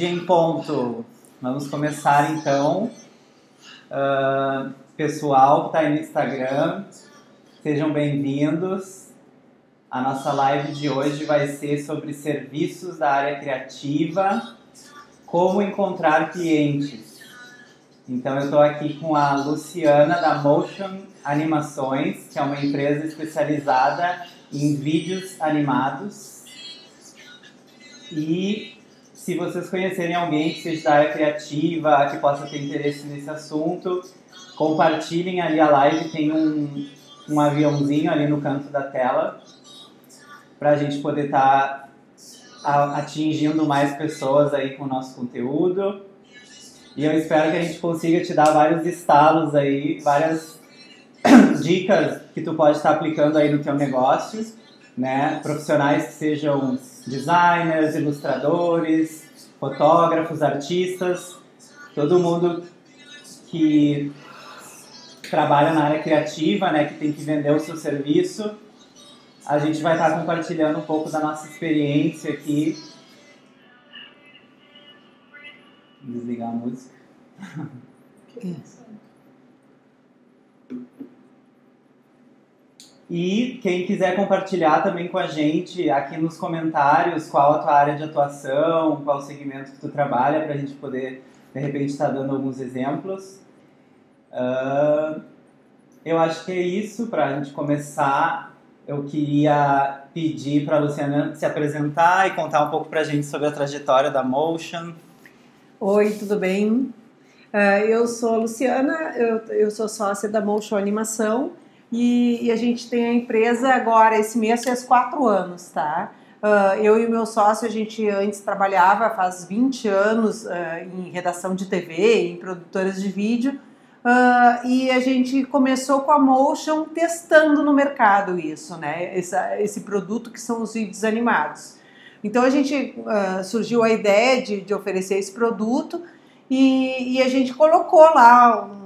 Meio-dia em ponto. Vamos começar então. Uh, pessoal que está aí no Instagram, sejam bem-vindos. A nossa live de hoje vai ser sobre serviços da área criativa, como encontrar clientes. Então eu estou aqui com a Luciana da Motion Animações, que é uma empresa especializada em vídeos animados. E se vocês conhecerem alguém que seja da área criativa, que possa ter interesse nesse assunto, compartilhem ali a live, tem um, um aviãozinho ali no canto da tela, para a gente poder estar tá atingindo mais pessoas aí com o nosso conteúdo. E eu espero que a gente consiga te dar vários estalos aí, várias dicas que tu pode estar aplicando aí no teu negócio, né? Profissionais que sejam designers, ilustradores, fotógrafos, artistas, todo mundo que trabalha na área criativa, né, que tem que vender o seu serviço. A gente vai estar compartilhando um pouco da nossa experiência aqui. Desligar a música. E quem quiser compartilhar também com a gente aqui nos comentários qual a tua área de atuação, qual o segmento que tu trabalha, para a gente poder, de repente, estar tá dando alguns exemplos. Uh, eu acho que é isso. Para a gente começar, eu queria pedir para a Luciana se apresentar e contar um pouco para a gente sobre a trajetória da Motion. Oi, tudo bem? Uh, eu sou a Luciana, eu, eu sou sócia da Motion Animação e, e, a gente tem a empresa agora, esse mês faz quatro anos, tá? Uh, eu e o meu sócio, a gente antes trabalhava faz 20 anos uh, em redação de TV, em produtoras de vídeo, uh, e a gente começou com a Motion testando no mercado isso, né? Esse, esse produto que são os vídeos animados. Então a gente surgiu a ideia de, de oferecer esse produto e, e a gente colocou lá um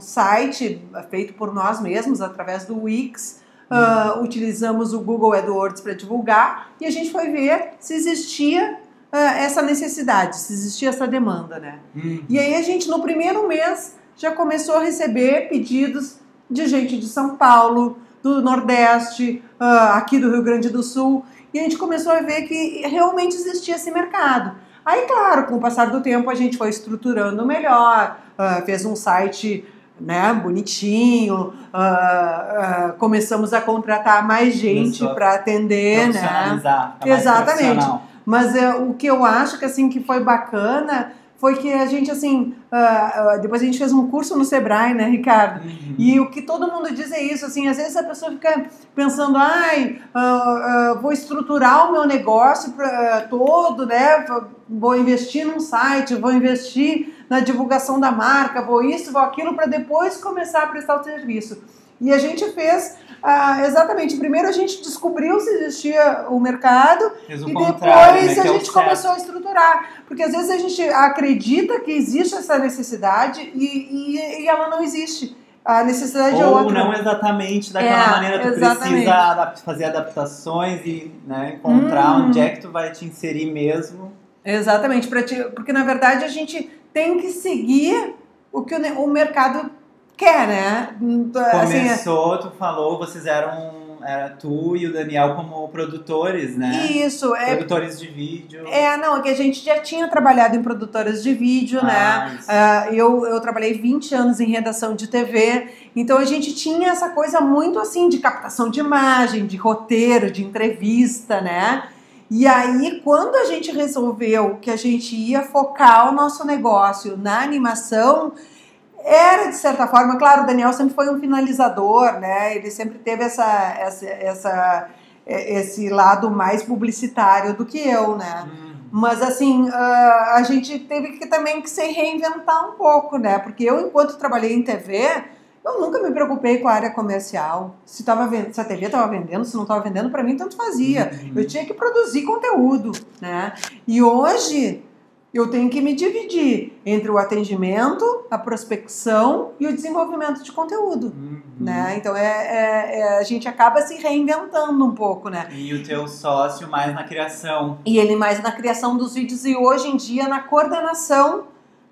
um site feito por nós mesmos através do Wix. Uh, utilizamos o Google AdWords para divulgar e a gente foi ver se existia uh, essa necessidade, se existia essa demanda, né? Uhum. E aí a gente no primeiro mês já começou a receber pedidos de gente de São Paulo, do Nordeste, uh, aqui do Rio Grande do Sul, e a gente começou a ver que realmente existia esse mercado. Aí, claro, com o passar do tempo a gente foi estruturando melhor, fez um site né, bonitinho, uh, uh, começamos a contratar mais gente para atender, né? Exatamente. Mas uh, o que eu acho que assim que foi bacana foi que a gente assim uh, depois a gente fez um curso no Sebrae, né, Ricardo? Uhum. E o que todo mundo diz é isso, assim, às vezes a pessoa fica pensando, ai, uh, vou estruturar o meu negócio pra, todo, né? Vou investir num site, vou investir na divulgação da marca, vou isso, vou aquilo, para depois começar a prestar o serviço. E a gente fez ah, exatamente. Primeiro a gente descobriu se existia o mercado e depois né, a é gente começou a estruturar. Porque às vezes a gente acredita que existe essa necessidade e, e, e ela não existe. A necessidade Ou é outra. não exatamente daquela é, maneira, tu exatamente. precisa fazer adaptações e né, encontrar hum. onde é que tu vai te inserir mesmo. Exatamente, te, porque na verdade a gente tem que seguir o que o, o mercado quer, né? Assim, Começou, tu falou, vocês eram era tu e o Daniel como produtores, né? Isso, é. Produtores de vídeo. É, não, é que a gente já tinha trabalhado em produtoras de vídeo, né? ah, né? Uh, eu, eu trabalhei 20 anos em redação de TV, então a gente tinha essa coisa muito assim de captação de imagem, de roteiro, de entrevista, né? E aí, quando a gente resolveu que a gente ia focar o nosso negócio na animação, era de certa forma, claro, o Daniel sempre foi um finalizador, né? Ele sempre teve essa, essa, essa esse lado mais publicitário do que eu, né? Hum. Mas assim, a gente teve que também que se reinventar um pouco, né? Porque eu, enquanto trabalhei em TV, eu nunca me preocupei com a área comercial. Se, tava, se a TV estava vendendo, se não estava vendendo, para mim tanto fazia. Uhum. Eu tinha que produzir conteúdo, né? E hoje eu tenho que me dividir entre o atendimento, a prospecção e o desenvolvimento de conteúdo, Uhum. né? Então é, é- é- a gente acaba se reinventando um pouco, né? E o teu sócio mais na criação. E ele mais na criação dos vídeos e hoje em dia na coordenação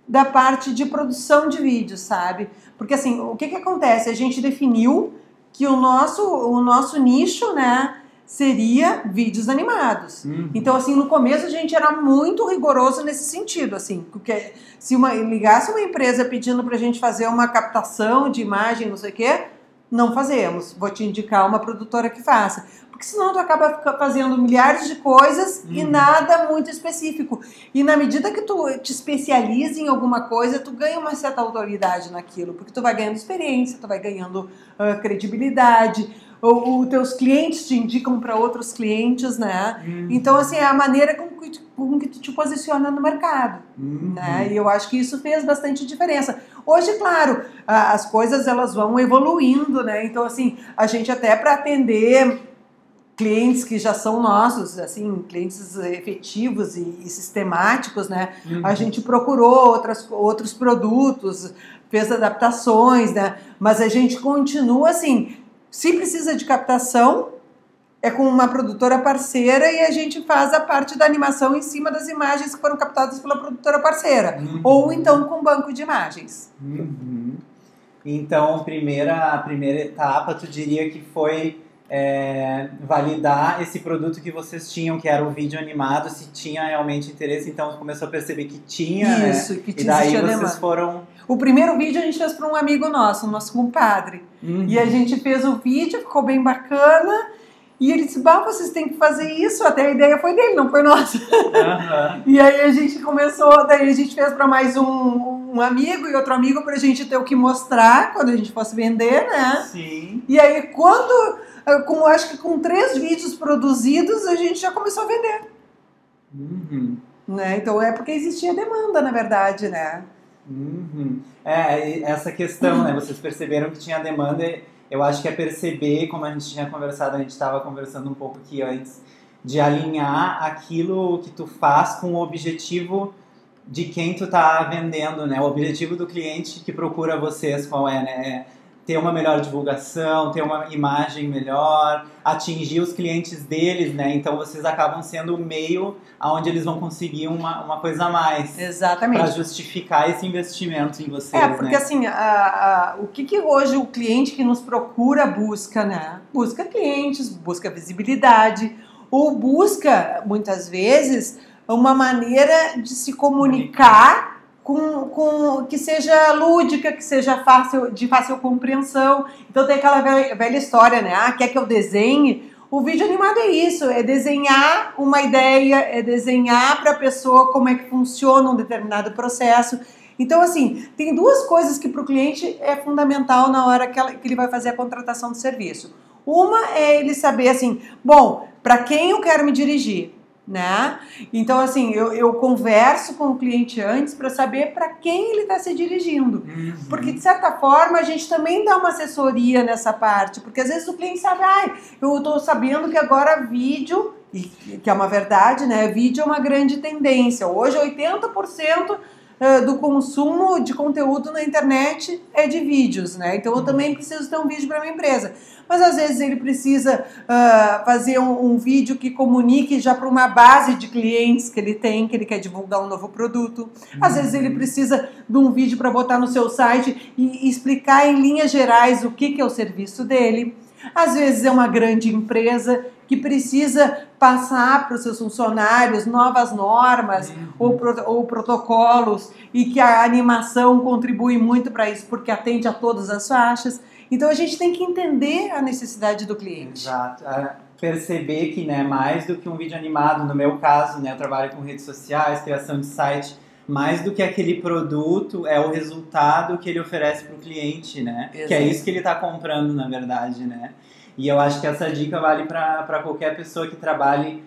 da parte de produção de vídeos, sabe? Porque assim, o que que acontece? A gente definiu que o nosso, o nosso nicho, né, seria vídeos animados. Uhum. Então, assim, no começo a gente era muito rigoroso nesse sentido, assim, porque se uma, ligasse uma empresa pedindo pra gente fazer uma captação de imagem, não sei o quê, não fazemos. Vou te indicar uma produtora que faça. Porque senão tu acaba fazendo milhares de coisas e Uhum. nada muito específico. E na medida que tu te especializa em alguma coisa, tu ganha uma certa autoridade naquilo, porque tu vai ganhando experiência, tu vai ganhando ah, credibilidade, os teus clientes te indicam para outros clientes, né? Uhum. Então, assim, é a maneira com que, tu- com que tu te posiciona no mercado, Uhum. né? E eu acho que isso fez bastante diferença. Hoje, claro, as coisas elas vão evoluindo, né? Então, assim, a gente até para atender clientes que já são nossos, assim, clientes efetivos e, e sistemáticos, né? Uhum. A gente procurou outras, outros produtos, fez adaptações, né? Mas a gente continua assim, se precisa de captação, é com uma produtora parceira e a gente faz a parte da animação em cima das imagens que foram captadas pela produtora parceira. Uhum. Ou então com banco de imagens. Uhum. Então, primeira, a primeira etapa, tu diria que foi é, validar esse produto que vocês tinham, que era o vídeo animado, se tinha realmente interesse. Então, começou a perceber que tinha, né? Isso, que E daí vocês demanda. foram... O primeiro vídeo a gente fez para um amigo nosso, nosso compadre. Uhum. E a gente fez o vídeo, ficou bem bacana. E ele disse: Bah, vocês têm que fazer isso. Até a ideia foi dele, não foi nossa. Aham. E aí a gente começou, daí a gente fez para mais um, um amigo e outro amigo para a gente ter o que mostrar quando a gente fosse vender, né? Sim. E aí quando, eh, com, acho que com três vídeos produzidos, a gente já começou a vender, Uhum. né? Então é porque existia demanda, na verdade, né? Uhum. É, essa questão, né? Vocês perceberam que tinha demanda. Eu acho que é perceber, como a gente tinha conversado, a gente estava conversando um pouco aqui antes, de alinhar aquilo que tu faz com o objetivo de quem tu tá vendendo, né? O objetivo do cliente que procura vocês qual é, né? Ter uma melhor divulgação, ter uma imagem melhor, atingir os clientes deles, né? Então vocês acabam sendo o meio aonde eles vão conseguir uma, uma coisa a mais para Exatamente. justificar esse investimento em vocês, É, porque né? assim, a- a- o que, que hoje o cliente que nos procura busca, né? Busca clientes, busca visibilidade, ou busca, muitas vezes, uma maneira de se comunicar com, com que seja lúdica, que seja fácil, de fácil compreensão. Então tem aquela velha, velha história, né? Ah, quer que eu desenhe? O vídeo animado é isso, é desenhar uma ideia, é desenhar para a pessoa como é que funciona um determinado processo. Então, assim, tem duas coisas que para o cliente é fundamental na hora que, ela- que ele vai fazer a contratação do serviço. Uma é ele saber assim, bom, para quem eu quero me dirigir, né? Então, assim, eu, eu converso com o cliente antes para saber para quem ele está se dirigindo. Uhum. Porque, de certa forma, a gente também dá uma assessoria nessa parte. Porque às vezes o cliente sabe, ai, eu estou sabendo que agora vídeo, e que é uma verdade, né? Vídeo é uma grande tendência. Hoje, 80% do consumo de conteúdo na internet é de vídeos, né? Então eu também preciso ter um vídeo para minha empresa. Mas às vezes ele precisa ah, fazer um, um vídeo que comunique já para uma base de clientes que ele tem, que ele quer divulgar um novo produto. Às vezes ele precisa de um vídeo para botar no seu site e e explicar em linhas gerais o que, que é o serviço dele. Às vezes é uma grande empresa que precisa passar para os seus funcionários novas normas ou, pro- ou protocolos e que a animação contribui muito para isso porque atende a todas as faixas. Então a gente tem que entender a necessidade do cliente. Exato. Ah, Perceber que, né, mais do que um vídeo animado, no meu caso, né, eu trabalho com redes sociais, criação de site, mais do que aquele produto é o resultado que ele oferece para o cliente, né? Que é Exato. isso que ele está comprando, na verdade, né? E eu acho que essa dica vale para qualquer pessoa que trabalhe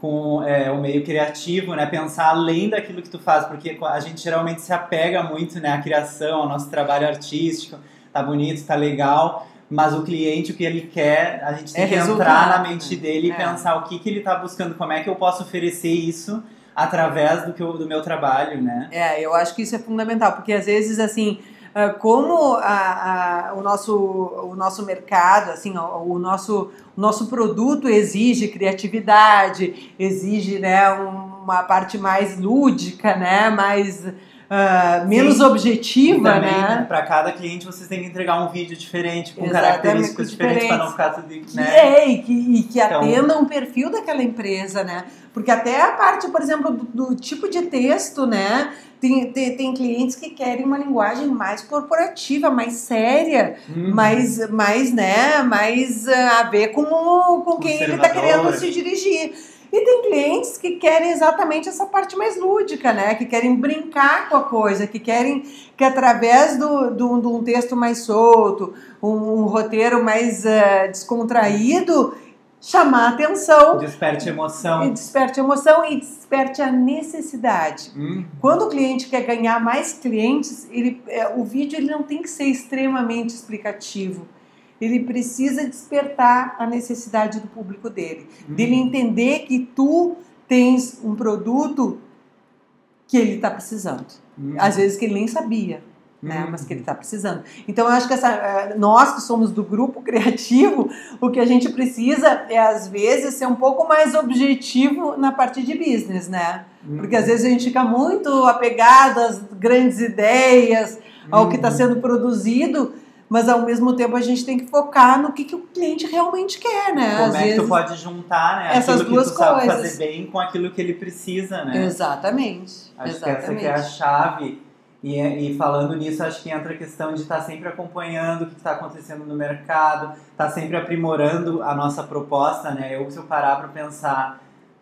com é, o meio criativo, né? Pensar além daquilo que tu faz, porque a gente geralmente se apega muito, né, à criação, ao nosso trabalho artístico, tá bonito, tá legal, mas o cliente, o que ele quer, a gente tem É que resultado, entrar na mente né? dele e É. pensar o que, que ele tá buscando, como é que eu posso oferecer isso através do, que eu, do meu trabalho, né? É, eu acho que isso é fundamental, porque às vezes, assim, como a, a, o, nosso, o nosso mercado, assim, o, o, nosso, o nosso produto exige criatividade, exige né, uma parte mais lúdica, né, mais uh, menos Sim. objetiva, né? Para cada cliente vocês têm que entregar um vídeo diferente, com Exatamente, características diferentes, para não ficar tudo. Né? Que é, e que, e que então... atenda um perfil daquela empresa, né? Porque até a parte, por exemplo, do, do tipo de texto, né? Tem, tem, tem, clientes que querem uma linguagem mais corporativa, mais séria, uhum. mais, mais, né, mais uh, a ver com, com quem ele está querendo se dirigir. E tem clientes que querem exatamente essa parte mais lúdica, né? Que querem brincar com a coisa, que querem que através do, do, de um texto mais solto, um, um roteiro mais uh, descontraído, chamar atenção. Desperte emoção. E desperte emoção e desperte a necessidade. Hum. Quando o cliente quer ganhar mais clientes, ele, é, o vídeo ele não tem que ser extremamente explicativo ele precisa despertar a necessidade do público dele, uhum. dele entender que tu tens um produto que ele está precisando. Uhum. Às vezes que ele nem sabia, né? Uhum. Mas que ele está precisando. Então eu acho que essa, eh, nós que somos do grupo criativo, o que a gente precisa é às vezes ser um pouco mais objetivo na parte de business, né? Porque às vezes a gente fica muito apegado às grandes ideias, ao que está sendo produzido mas ao mesmo tempo a gente tem que focar no que, que o cliente realmente quer, né? Como Às é vezes, que tu pode juntar, né? Essas aquilo duas que tu coisas. sabe fazer bem com aquilo que ele precisa, né? Exatamente. Acho Exatamente. que essa que é a chave. E, e falando nisso, acho que entra a questão de estar sempre acompanhando o que está acontecendo no mercado, estar tá sempre aprimorando a nossa proposta, né? Eu, se eu parar para pensar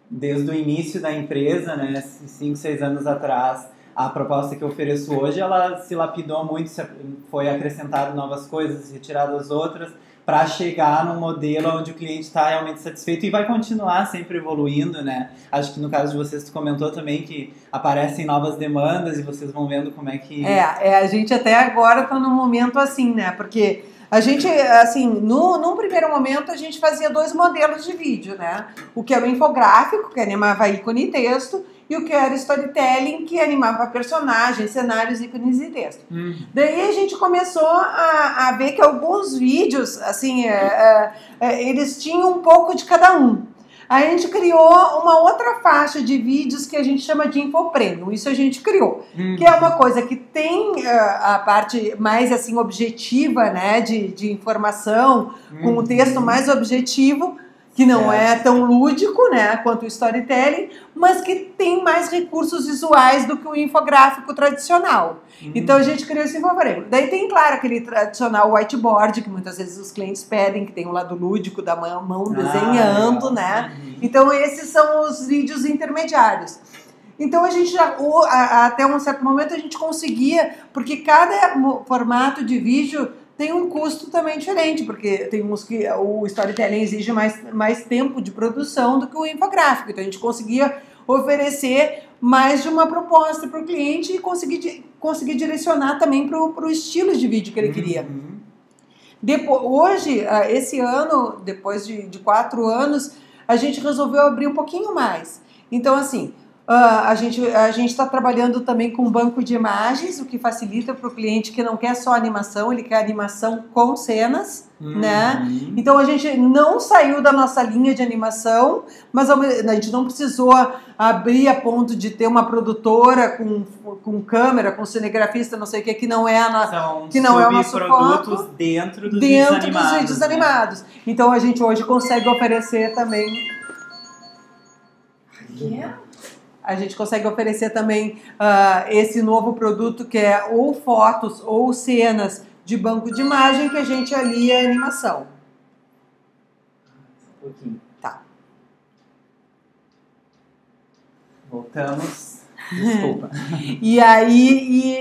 desde o início da empresa, né, cinco, seis anos atrás, a proposta que eu ofereço hoje, ela se lapidou muito, foi acrescentado novas coisas, retiradas outras, para chegar num modelo onde o cliente está realmente satisfeito e vai continuar sempre evoluindo, né? Acho que no caso de vocês, tu comentou também que aparecem novas demandas e vocês vão vendo como é que... É, é a gente até agora está num momento assim, né? Porque a gente, assim, no, num primeiro momento a gente fazia dois modelos de vídeo, né? O que era o infográfico, que animava ícone e texto, e o que era storytelling, que animava personagens, cenários, ícones e texto. Uhum. Daí a gente começou a, a, ver que alguns vídeos, assim, é, é, é, eles tinham um pouco de cada um. Aí a gente criou uma outra faixa de vídeos que a gente chama de infoprêmio. Isso a gente criou. Uhum. Que é uma coisa que tem uh, a parte mais assim objetiva, né? De, de informação, uhum. com um texto mais objetivo, que não é tão lúdico, né, quanto o storytelling, mas que tem mais recursos visuais do que o infográfico tradicional. Uhum. Então a gente criou esse infográfico. Daí tem, claro, aquele tradicional whiteboard que muitas vezes os clientes pedem, que tem o um lado lúdico da mão, mão ah, desenhando, né? Uhum. Então esses são os vídeos intermediários. Então a gente já, até um certo momento a gente conseguia, porque cada formato de vídeo tem um custo também diferente, porque tem uns que o storytelling exige mais, mais tempo de produção do que o infográfico. Então a gente conseguia oferecer mais de uma proposta para o cliente e conseguir, conseguir direcionar também para o estilo de vídeo que ele queria. Uhum. Depois, hoje, ah, esse ano, depois de, de quatro anos, a gente resolveu abrir um pouquinho mais. Então, assim, a gente a está trabalhando também com banco de imagens, o que facilita para o cliente que não quer só animação, ele quer animação com cenas, uhum. né? Então a gente não saiu da nossa linha de animação, mas a gente não precisou abrir a ponto de ter uma produtora com, com câmera, com cinegrafista, não sei o que, que não é a nossa, que não é o nosso produtos foco, dentro dos dentro vídeos animados. Dos vídeos né? animados. Então a gente hoje consegue oferecer também. Yeah a gente consegue oferecer também uh, esse novo produto que é ou fotos ou cenas de banco de imagem que a gente alia a animação. Um pouquinho. Tá. Voltamos. Desculpa. e aí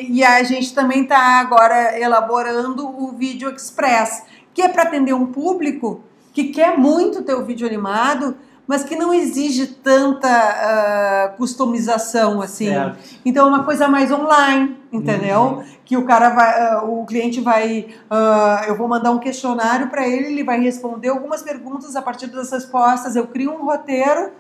e, e, a gente também está agora elaborando o Vídeo Express, que é para atender um público que quer muito ter o vídeo animado, mas que não exige tanta uh, customização assim. Certo. Então é uma coisa mais online, entendeu? Uhum. Que o cara vai, uh, o cliente vai, uh, eu vou mandar um questionário para ele, ele vai responder algumas perguntas a partir das respostas, eu crio um roteiro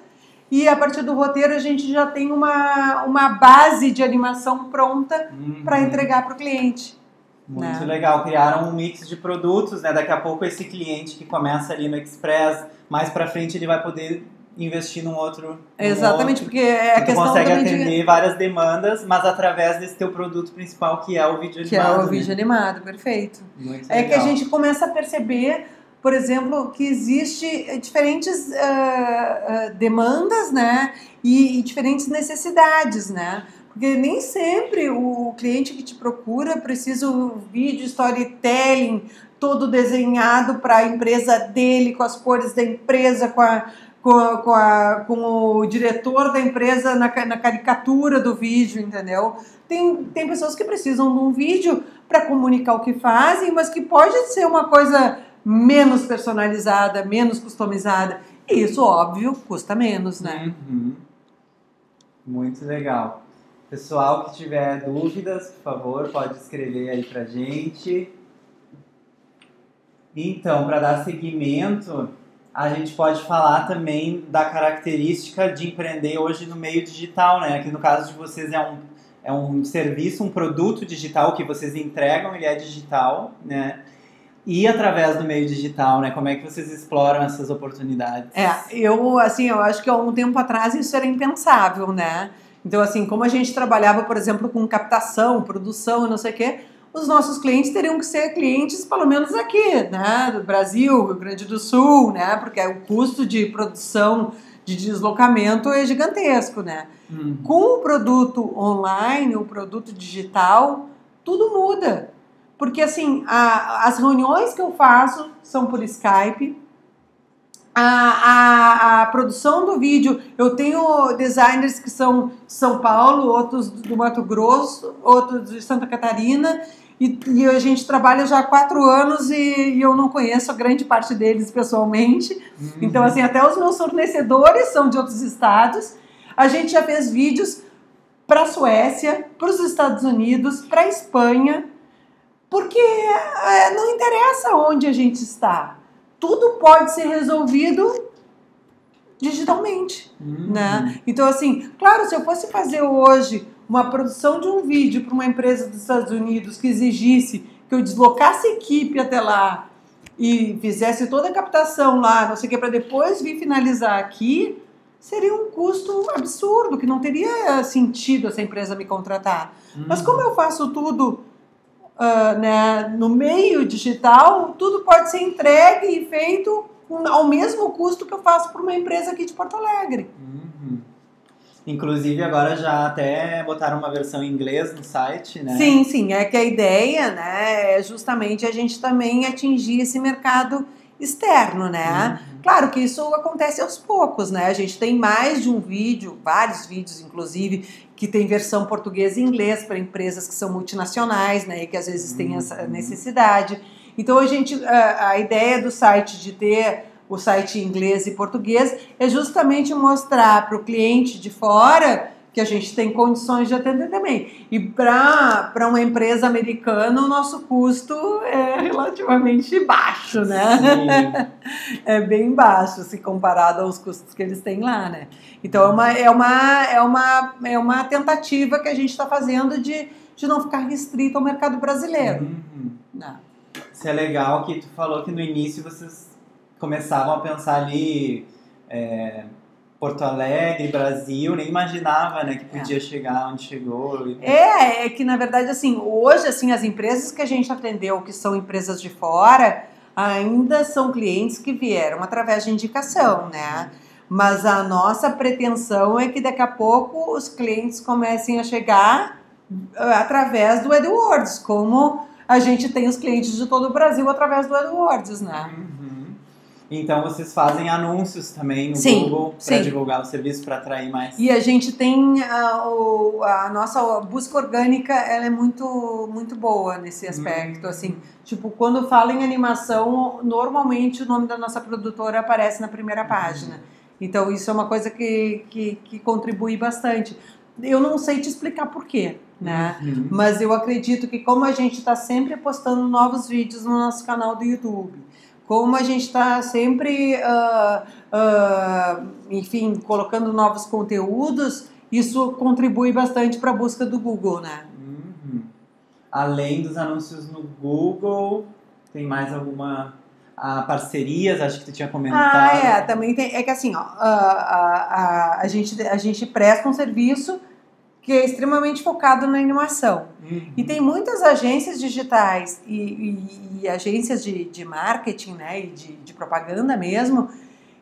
e a partir do roteiro a gente já tem uma, uma base de animação pronta Uhum. para entregar para o cliente. Muito né? legal. Criaram um mix de produtos, né? Daqui a pouco esse cliente que começa ali no Express, mais pra frente ele vai poder investir num outro. num Exatamente, outro. porque é a tu questão consegue atender de. várias demandas, mas através desse teu produto principal que é o vídeo Que é animado. o né? vídeo animado, perfeito. Muito É que a legal. gente começa a perceber, por exemplo, que existe diferentes ah, ah, demandas, né? E, e diferentes necessidades, né? Porque nem sempre o cliente que te procura precisa o vídeo storytelling todo desenhado para a empresa dele, com as cores da empresa, com a, com, a- com, a- com o diretor da empresa na, na caricatura do vídeo, entendeu? Tem, tem pessoas que precisam de um vídeo para comunicar o que fazem, mas que pode ser uma coisa menos personalizada, menos customizada. E isso, óbvio, custa menos, né? Uhum. Muito legal. Pessoal que tiver dúvidas, por favor, pode escrever aí pra gente. Então, para dar seguimento, a gente pode falar também da característica de empreender hoje no meio digital, né? Que no caso de vocês é um, é um serviço, um produto digital que vocês entregam, ele é digital, né? E através do meio digital, né? Como é que vocês exploram essas oportunidades? É, eu, assim, eu acho que há um tempo atrás isso era impensável, né? Então, assim, como a gente trabalhava, por exemplo, com captação, produção e não sei o quê, os nossos clientes teriam que ser clientes, pelo menos aqui, né? Do Brasil, Rio Grande do Sul, né? Porque o custo de produção, de deslocamento é gigantesco, né? Uhum. Com o produto online, o produto digital, tudo muda. Porque, assim, a- as reuniões que eu faço são por Skype. A, a, a produção do vídeo, eu tenho designers que são de São Paulo, outros do Mato Grosso, outros de Santa Catarina, e, e a gente trabalha já há quatro anos e, e eu não conheço a grande parte deles pessoalmente. Uhum. Então, assim, até os meus fornecedores são de outros estados. A gente já fez vídeos para a Suécia, para os Estados Unidos, para a Espanha, porque é, não interessa onde a gente está. Tudo pode ser resolvido digitalmente, Uhum. né? Então, assim, claro, se eu fosse fazer hoje uma produção de um vídeo para uma empresa dos Estados Unidos que exigisse que eu deslocasse equipe até lá e fizesse toda a captação lá, não sei o que, para depois vir finalizar aqui, seria um custo absurdo, que não teria sentido essa empresa me contratar. Mas Uhum. como eu faço tudo ah, né, no meio digital, tudo pode ser entregue e feito ao mesmo custo que eu faço para uma empresa aqui de Porto Alegre. Uhum. Inclusive agora já até botaram uma versão em inglês no site, né? Sim, sim, é que a ideia, né, é justamente a gente também atingir esse mercado externo, né? Uhum. Claro que isso acontece aos poucos, né? A gente tem mais de um vídeo, vários vídeos, inclusive, que tem versão português e inglês para empresas que são multinacionais, né? E que às vezes têm essa Uhum. necessidade. Então a gente, a, a ideia do site de ter o site em inglês e português é justamente mostrar para o cliente de fora que a gente tem condições de atender também. E para uma empresa americana, o nosso custo é relativamente baixo, né? Sim. é bem baixo se comparado aos custos que eles têm lá, né? Então é uma, é uma, é uma, é uma tentativa que a gente está fazendo de, de não ficar restrito ao mercado brasileiro. Uhum. né? Isso é legal que tu falou que no início vocês começavam a pensar ali é, Porto Alegre, Brasil, nem imaginava né, que podia chegar onde chegou. e- É, é que na verdade assim, hoje assim as empresas que a gente atendeu, que são empresas de fora, ainda são clientes que vieram através de indicação, né? Mas a nossa pretensão é que daqui a pouco os clientes comecem a chegar ah, através do AdWords, como a gente tem os clientes de todo o Brasil através do AdWords, né? Uhum. Então vocês fazem anúncios também no Sim, Google para divulgar o serviço para atrair mais. E a gente tem a, o- a nossa busca orgânica, ela é muito muito boa nesse aspecto, Hum. assim, tipo, quando fala em animação, normalmente o nome da nossa produtora aparece na primeira página. Então isso é uma coisa que, que, que contribui bastante. Eu não sei te explicar por quê, né? Uhum. Mas eu acredito que como a gente está sempre postando novos vídeos no nosso canal do YouTube, como a gente está sempre, uh, uh, enfim, colocando novos conteúdos, isso contribui bastante para a busca do Google, né? Uhum. Além dos anúncios no Google, tem mais alguma a parcerias, acho que tu tinha comentado. Ah, é, também tem. É que assim, ó, a, a, a, a, gente, a gente presta um serviço que é extremamente focado na animação. Uhum. E tem muitas agências digitais e, e, e agências de, de marketing, né, e de, de propaganda mesmo,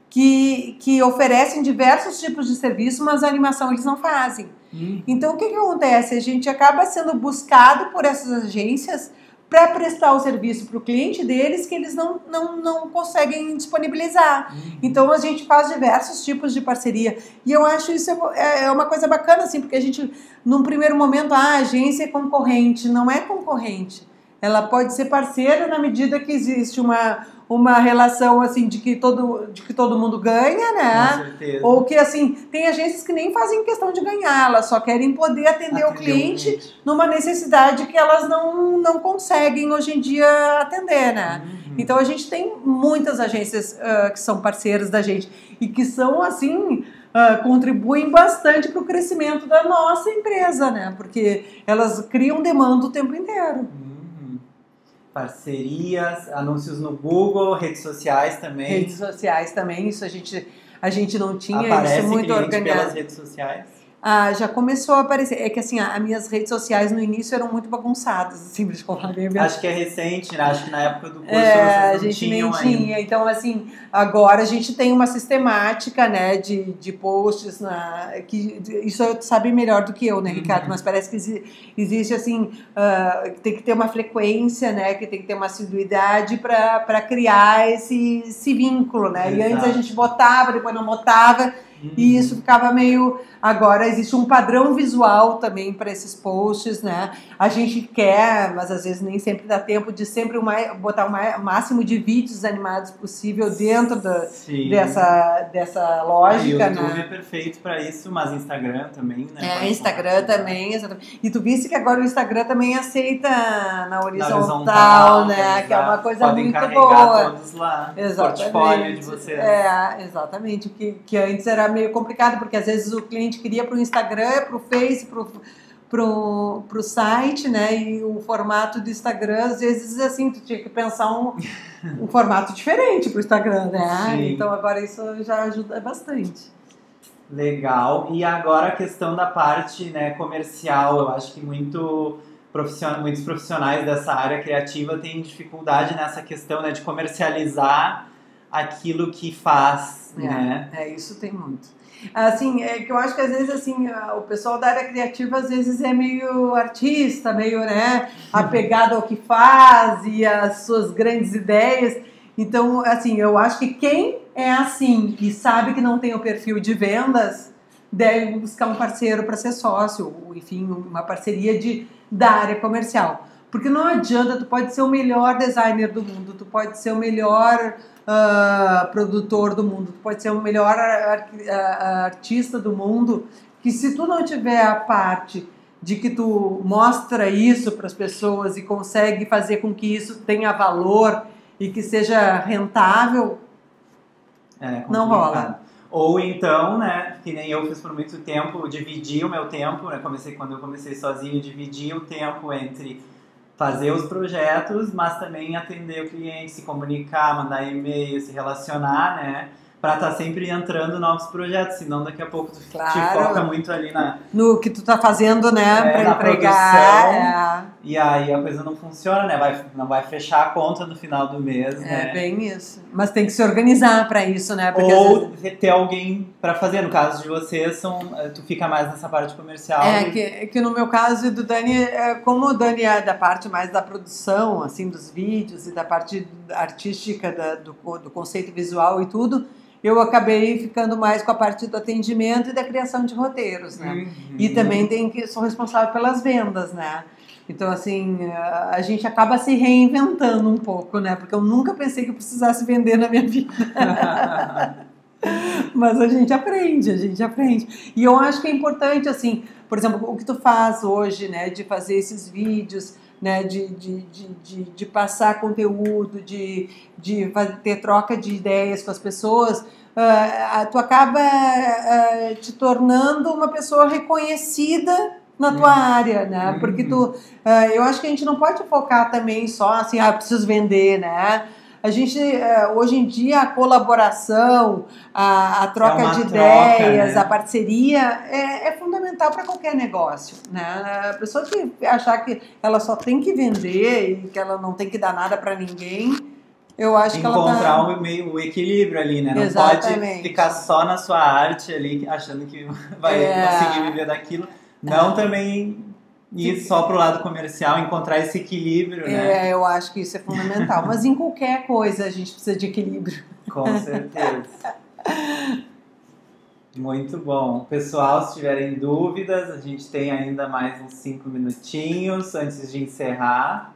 que, que oferecem diversos tipos de serviço, mas a animação eles não fazem. Uhum. Então, o que, que acontece? A gente acaba sendo buscado por essas agências para prestar o serviço para o cliente deles que eles não, não, não conseguem disponibilizar. Uhum. Então a gente faz diversos tipos de parceria. E eu acho isso é, é uma coisa bacana, assim, porque a gente, num primeiro momento, ah, a agência é concorrente. Não é concorrente. Ela pode ser parceira na medida que existe uma uma relação assim de que todo de que todo mundo ganha, né? Com certeza. Ou que assim, tem agências que nem fazem questão de ganhar, elas só querem poder atender, atender o, cliente o cliente numa necessidade que elas não, não conseguem hoje em dia atender, né? Uhum. Então a gente tem muitas agências uh, que são parceiras da gente e que são assim Uh, contribuem bastante para o crescimento da nossa empresa, né? Porque elas criam demanda o tempo inteiro. Parcerias, anúncios no Google, redes sociais também. Redes sociais também, isso a gente, a gente não tinha Aparece isso muito organizado. pelas redes sociais? Ah, já começou a aparecer. É que assim, as minhas redes sociais no início eram muito bagunçadas, assim, de falar Acho que é recente, né? Acho que na época do curso é, a gente nem ainda. tinha. Então, assim, agora a gente tem uma sistemática, né, de, de posts na, que isso eu sabe melhor do que eu, né, Ricardo? Uhum. Mas parece que existe assim, uh, tem que ter uma frequência, né, que tem que ter uma assiduidade para criar esse, esse vínculo, né? Exato. E antes a gente botava, depois não botava. Uhum. E isso ficava meio. Agora existe um padrão visual também para esses posts, né? A gente quer, mas às vezes nem sempre dá tempo de sempre uma, botar o máximo de vídeos animados possível dentro da, dessa, dessa lógica. O YouTube né? é perfeito para isso, mas Instagram também, né? É, Instagram também, exatamente. E tu viste que agora o Instagram também aceita na horizontal, na horizontal né? Que é uma coisa Podem muito boa. Todos lá, exatamente. portfólio de vocês. É, exatamente. Que, que antes era meio complicado, porque às vezes o cliente queria para o Instagram, para o Face, para o site, né? E o formato do Instagram, às vezes, assim, tu tinha que pensar um, um formato diferente para o Instagram, né? Sim. Então agora isso já ajuda bastante. Legal. E agora a questão da parte né, comercial, eu acho que muito profissional, muitos profissionais dessa área criativa têm dificuldade nessa questão né, de comercializar aquilo que faz, é, né? É, isso tem muito. Assim, é que eu acho que às vezes assim, o pessoal da área criativa às vezes é meio artista, meio, né, apegado ao que faz e às suas grandes ideias. Então, assim, eu acho que quem é assim e sabe que não tem o perfil de vendas, deve buscar um parceiro para ser sócio, ou enfim, uma parceria de, da área comercial. Porque não adianta, tu pode ser o melhor designer do mundo, tu pode ser o melhor uh, produtor do mundo, tu pode ser o melhor artista do mundo, que se tu não tiver a parte de que tu mostra isso para as pessoas e consegue fazer com que isso tenha valor e que seja rentável, é não rola. Ou então, né, que nem eu fiz por muito tempo, dividir o meu tempo, né, comecei quando eu comecei sozinho, dividir o tempo entre fazer os projetos, mas também atender o cliente, se comunicar, mandar e-mail, se relacionar, né? para estar tá sempre entrando novos projetos, senão daqui a pouco tu claro. te foca muito ali na no que tu tá fazendo, né, é, para entregar, é. E aí a coisa não funciona, né, vai não vai fechar a conta no final do mês, é, né? É bem isso. Mas tem que se organizar para isso, né? Porque Ou vezes... ter alguém para fazer. No caso de vocês, são eh, tu fica mais nessa parte comercial. É e... que, que no meu caso e do Dani, é, como o Dani é da parte mais da produção, assim, dos vídeos e da parte artística da, do, do conceito visual e tudo eu acabei ficando mais com a parte do atendimento e da criação de roteiros, né? Uhum. E também tem que sou responsável pelas vendas, né? Então, assim, a gente acaba se reinventando um pouco, né? Porque eu nunca pensei que eu precisasse vender na minha vida. Mas a gente aprende, a gente aprende. E eu acho que é importante, assim, por exemplo, o que tu faz hoje, né? De fazer esses vídeos, né? De, de, de, de, passar conteúdo, de, de ter troca de ideias com as pessoas, uh, tu acaba uh, te tornando uma pessoa reconhecida na tua uhum. área, né? Porque tu, uh, eu acho que a gente não pode focar também só assim, ah, preciso vender, né? A gente, hoje em dia, a colaboração, a, a troca é de troca, ideias, né? a parceria é, é fundamental para qualquer negócio. Né? A pessoa que achar que ela só tem que vender e que ela não tem que dar nada para ninguém, eu acho Encontrar que ela tá... o, meio, o equilíbrio ali, né? Não Exatamente. pode ficar só na sua arte ali, achando que vai é... conseguir viver daquilo. Não é. também ir só pro lado comercial, encontrar esse equilíbrio, né? É, eu acho que isso é fundamental. Mas em qualquer coisa a gente precisa de equilíbrio. Com certeza. Muito bom. Pessoal, se tiverem dúvidas, a gente tem ainda mais uns cinco minutinhos antes de encerrar.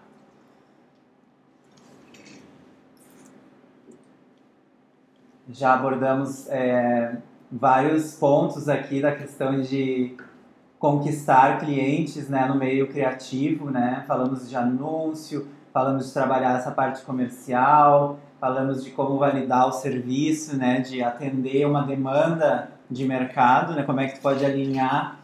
Já abordamos é, vários pontos aqui da questão de conquistar clientes né, no meio criativo, né? Falamos de anúncio, falamos de trabalhar essa parte comercial, falamos de como validar o serviço, né? De atender uma demanda de mercado, né? Como é que tu pode alinhar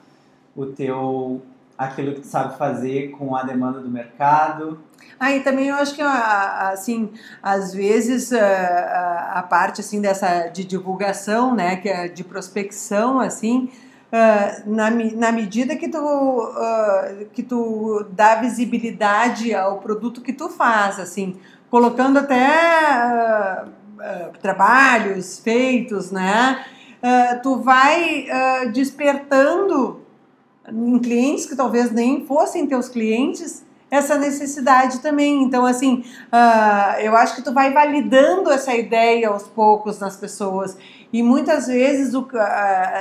o teu aquilo que tu sabe fazer com a demanda do mercado. Ah, e também eu acho que assim, às vezes a, a parte assim dessa de divulgação, né, que é de prospecção assim, Uh, na, na medida que tu, uh, que tu dá visibilidade ao produto que tu faz, assim, colocando até uh, trabalhos feitos, né? tu vai despertando em clientes que talvez nem fossem teus clientes essa necessidade também. Então, assim, eu acho que tu vai validando essa ideia aos poucos nas pessoas. E muitas vezes, o,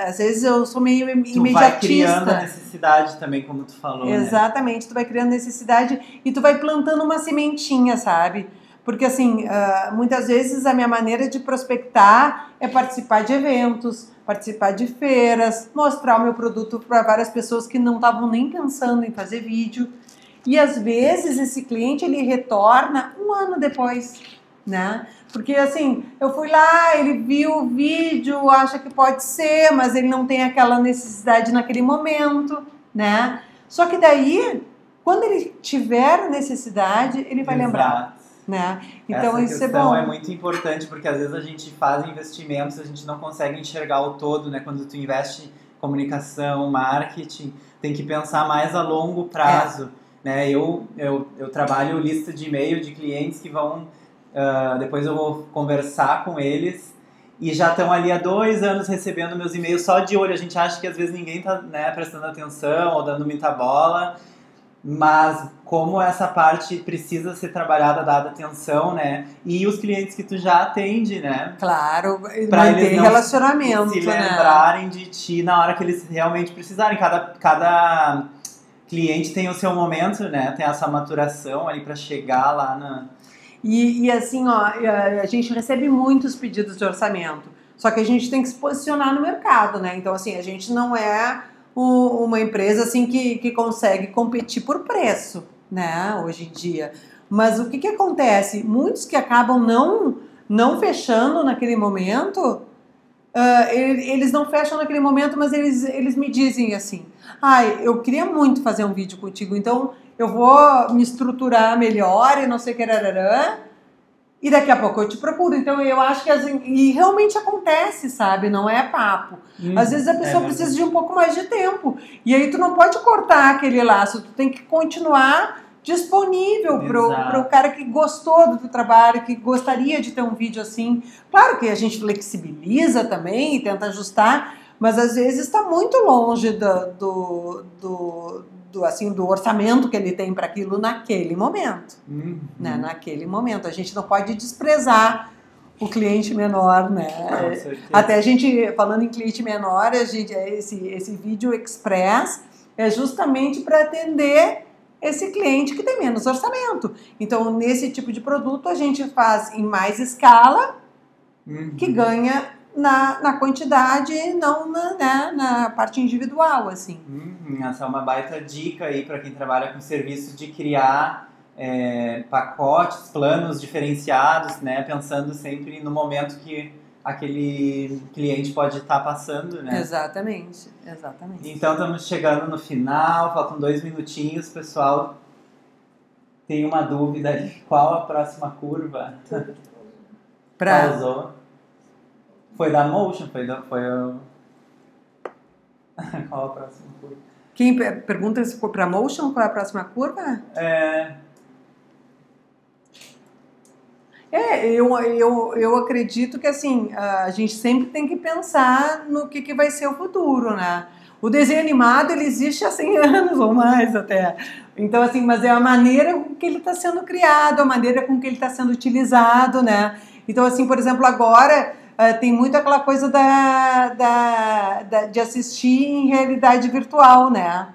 às vezes eu sou meio imediatista. Tu vai criando a necessidade também, como tu falou. Né? Exatamente, né? tu vai criando necessidade e tu vai plantando uma sementinha, sabe? Porque, assim, uh, muitas vezes a minha maneira de prospectar é participar de eventos, participar de feiras, mostrar o meu produto para várias pessoas que não estavam nem pensando em fazer vídeo. E às vezes esse cliente ele retorna um ano depois, né? Porque assim, eu fui lá, ele viu o vídeo, acha que pode ser, mas ele não tem aquela necessidade naquele momento, né? Só que daí, quando ele tiver necessidade, ele vai Exato. lembrar. Né? Então Essa isso é bom. é muito importante porque às vezes a gente faz investimentos, a gente não consegue enxergar o todo, né? Quando tu investe em comunicação, marketing, tem que pensar mais a longo prazo. É. Né? Eu, eu, eu trabalho lista de e-mail de clientes que vão Uh, depois eu vou conversar com eles e já estão ali há dois anos recebendo meus e-mails só de olho. A gente acha que às vezes ninguém está né, prestando atenção ou dando muita bola, mas como essa parte precisa ser trabalhada, dada atenção, né? E os clientes que tu já atende, né? Claro, para eles não relacionamento, se né? lembrarem de ti na hora que eles realmente precisarem. Cada, cada cliente tem o seu momento, né? Tem essa maturação ali para chegar lá na e, e assim, ó, a gente recebe muitos pedidos de orçamento. Só que a gente tem que se posicionar no mercado, né? Então, assim, a gente não é o, uma empresa assim que, que consegue competir por preço, né? Hoje em dia. Mas o que, que acontece? Muitos que acabam não, não fechando naquele momento, uh, eles não fecham naquele momento, mas eles, eles me dizem assim: ai, eu queria muito fazer um vídeo contigo, então eu vou me estruturar melhor e não sei o que, rararã, e daqui a pouco eu te procuro. Então eu acho que assim, e realmente acontece, sabe? Não é papo. Hum, Às vezes a pessoa é precisa de um pouco mais de tempo. E aí tu não pode cortar aquele laço, tu tem que continuar disponível para o cara que gostou do teu trabalho, que gostaria de ter um vídeo assim. Claro que a gente flexibiliza também e tenta ajustar, mas às vezes está muito longe do, do, do do, assim, do orçamento que ele tem para aquilo naquele momento. Uhum. Né? Naquele momento. A gente não pode desprezar o cliente menor, né? Até a gente, falando em cliente menor, a gente, esse, esse vídeo express é justamente para atender esse cliente que tem menos orçamento. Então, nesse tipo de produto, a gente faz em mais escala, uhum. que ganha na, na quantidade, não na, né, na parte individual, assim. Uhum, essa é uma baita dica aí para quem trabalha com serviço de criar é, pacotes, planos diferenciados, né? Pensando sempre no momento que aquele cliente pode estar passando, né? Exatamente, exatamente. Então estamos chegando no final, faltam dois minutinhos, pessoal. Tem uma dúvida ali, qual a próxima curva? Pra... Pausou. Foi da Motion? Foi, da, foi o... qual a próxima curva? Quem per- pergunta se for para motion, qual é a próxima curva? É, É, eu, eu, eu acredito que assim, a gente sempre tem que pensar no que, que vai ser o futuro, né? O desenho animado ele existe há 100 anos ou mais até. Então, assim, mas é a maneira com que ele está sendo criado, a maneira com que ele está sendo utilizado, né? Então, assim, por exemplo, agora eh, tem muito aquela coisa da, da, da- de assistir em realidade virtual, né?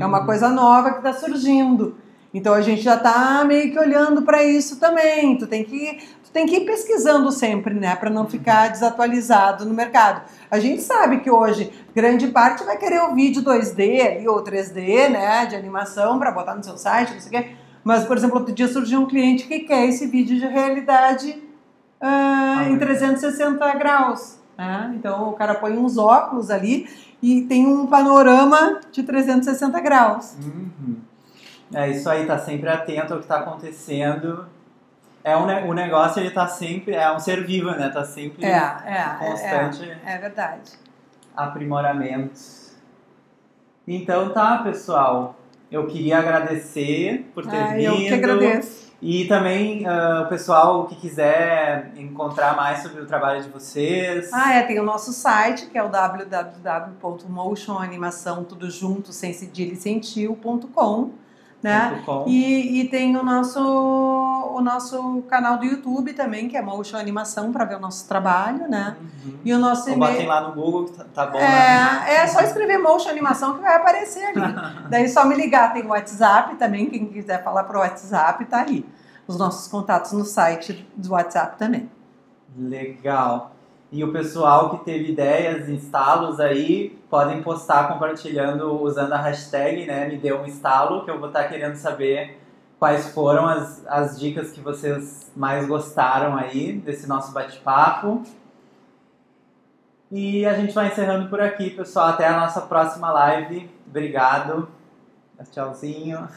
É uma uhum. coisa nova que está surgindo. Então a gente já está meio que olhando para isso também. Tu tem que tu tem que ir pesquisando sempre, né, para não ficar desatualizado no mercado. A gente sabe que hoje grande parte vai querer o vídeo 2D ali, ou 3D, né, de animação para botar no seu site, não sei o quê. Mas, por exemplo, outro dia surgiu um cliente que quer esse vídeo de realidade Ah, em é. 360 graus. né? Então o cara põe uns óculos ali e tem um panorama de 360 graus. Uhum. É isso aí, tá sempre atento ao que tá acontecendo. É um, o negócio ele tá sempre, é um ser vivo, né? Tá sempre É, é, constante é, é verdade. aprimoramento. Então tá, pessoal. Eu queria agradecer por ter vindo. eu que agradeço. E também ah, o pessoal que quiser encontrar mais sobre o trabalho de vocês. Ah, é, tem o nosso site, que é o www.motionanimação, tudo junto, sem cedilha e sem tio.com, né? E, e tem o nosso, o nosso canal do YouTube também, que é Motion Animação, para ver o nosso trabalho, né? Uhum. E o nosso botem e-mail... lá no Google que tá, tá bom. né? É, é só escrever Motion Animação que vai aparecer ali. Daí é só me ligar, tem o WhatsApp também, quem quiser falar pro WhatsApp, tá ali. Os nossos contatos no site do WhatsApp também. Legal. E o pessoal que teve ideias, instalos aí, podem postar compartilhando usando a hashtag, né? Me deu um estalo, que eu vou estar querendo saber quais foram as, as dicas que vocês mais gostaram aí desse nosso bate-papo. E a gente vai encerrando por aqui, pessoal. Até a nossa próxima live. Obrigado. Tchauzinho.